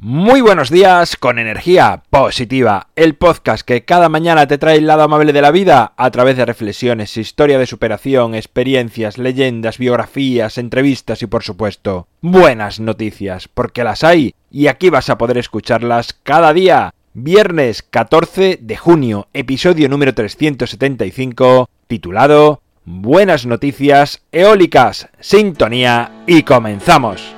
Muy buenos días con energía positiva, el podcast que cada mañana te trae el lado amable de la vida a través de reflexiones, historia de superación, experiencias, leyendas, biografías, entrevistas y por supuesto buenas noticias, porque las hay y aquí vas a poder escucharlas cada día. Viernes 14 de junio, episodio número 375, titulado Buenas noticias eólicas, sintonía y comenzamos.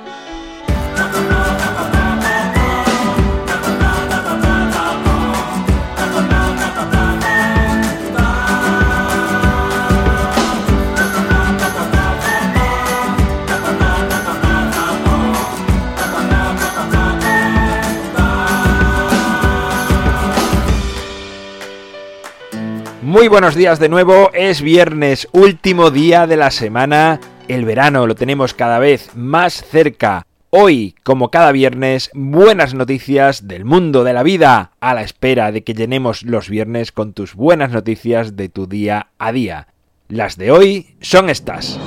Muy buenos días de nuevo, es viernes, último día de la semana, el verano lo tenemos cada vez más cerca. Hoy, como cada viernes, buenas noticias del mundo de la vida, a la espera de que llenemos los viernes con tus buenas noticias de tu día a día. Las de hoy son estas.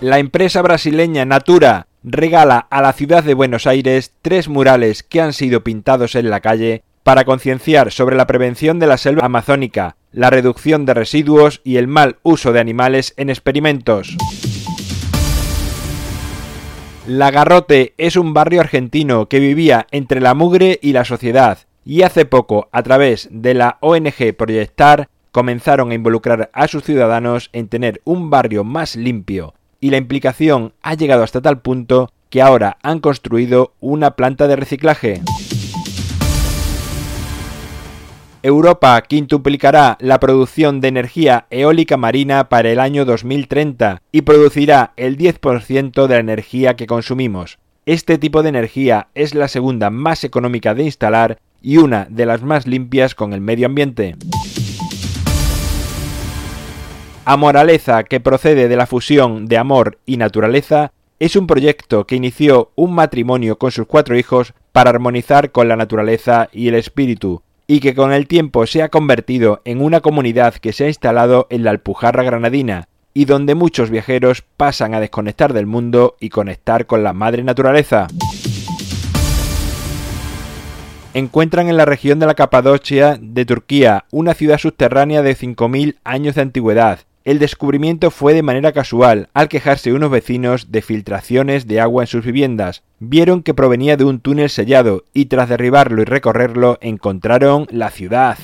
La empresa brasileña Natura regala a la ciudad de Buenos Aires tres murales que han sido pintados en la calle para concienciar sobre la prevención de la selva amazónica, la reducción de residuos y el mal uso de animales en experimentos. La Garrote es un barrio argentino que vivía entre la mugre y la sociedad, y hace poco, a través de la ONG Proyectar, comenzaron a involucrar a sus ciudadanos en tener un barrio más limpio, y la implicación ha llegado hasta tal punto que ahora han construido una planta de reciclaje. Europa quintuplicará la producción de energía eólica marina para el año 2030 y producirá el 10% de la energía que consumimos. Este tipo de energía es la segunda más económica de instalar y una de las más limpias con el medio ambiente. Amoraleza, que procede de la fusión de amor y naturaleza, es un proyecto que inició un matrimonio con sus cuatro hijos para armonizar con la naturaleza y el espíritu, y que con el tiempo se ha convertido en una comunidad que se ha instalado en la Alpujarra granadina, y donde muchos viajeros pasan a desconectar del mundo y conectar con la madre naturaleza. Encuentran en la región de la Capadocia de Turquía una ciudad subterránea de 5.000 años de antigüedad, el descubrimiento fue de manera casual, al quejarse unos vecinos de filtraciones de agua en sus viviendas. Vieron que provenía de un túnel sellado y tras derribarlo y recorrerlo encontraron la ciudad.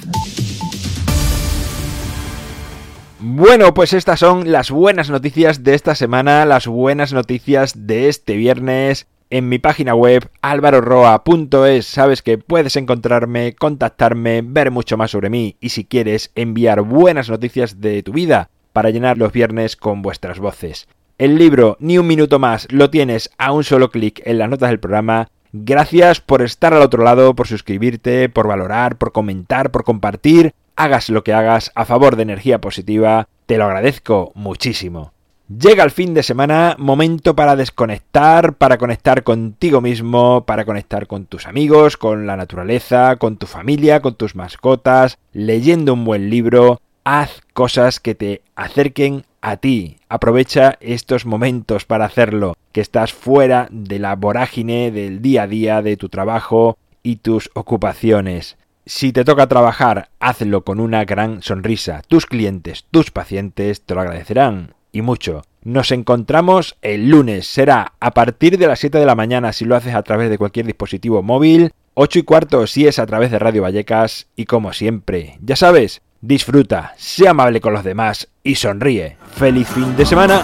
Bueno, pues estas son las buenas noticias de esta semana, las buenas noticias de este viernes. En mi página web alvaroroa.es sabes que puedes encontrarme, contactarme, ver mucho más sobre mí y si quieres enviar buenas noticias de tu vida para llenar los viernes con vuestras voces. El libro Ni un minuto más lo tienes a un solo clic en las notas del programa. Gracias por estar al otro lado, por suscribirte, por valorar, por comentar, por compartir. Hagas lo que hagas a favor de energía positiva, te lo agradezco muchísimo. Llega el fin de semana, momento para desconectar, para conectar contigo mismo, para conectar con tus amigos, con la naturaleza, con tu familia, con tus mascotas, leyendo un buen libro, haz cosas que te acerquen a ti. Aprovecha estos momentos para hacerlo, que estás fuera de la vorágine del día a día de tu trabajo y tus ocupaciones. Si te toca trabajar, hazlo con una gran sonrisa. Tus clientes, tus pacientes te lo agradecerán. Y mucho. Nos encontramos el lunes. Será a partir de las 7 de la mañana si lo haces a través de cualquier dispositivo móvil. 8 y cuarto si es a través de Radio Vallecas. Y como siempre, ya sabes, Disfruta, sea amable con los demás y sonríe. ¡Feliz fin de semana!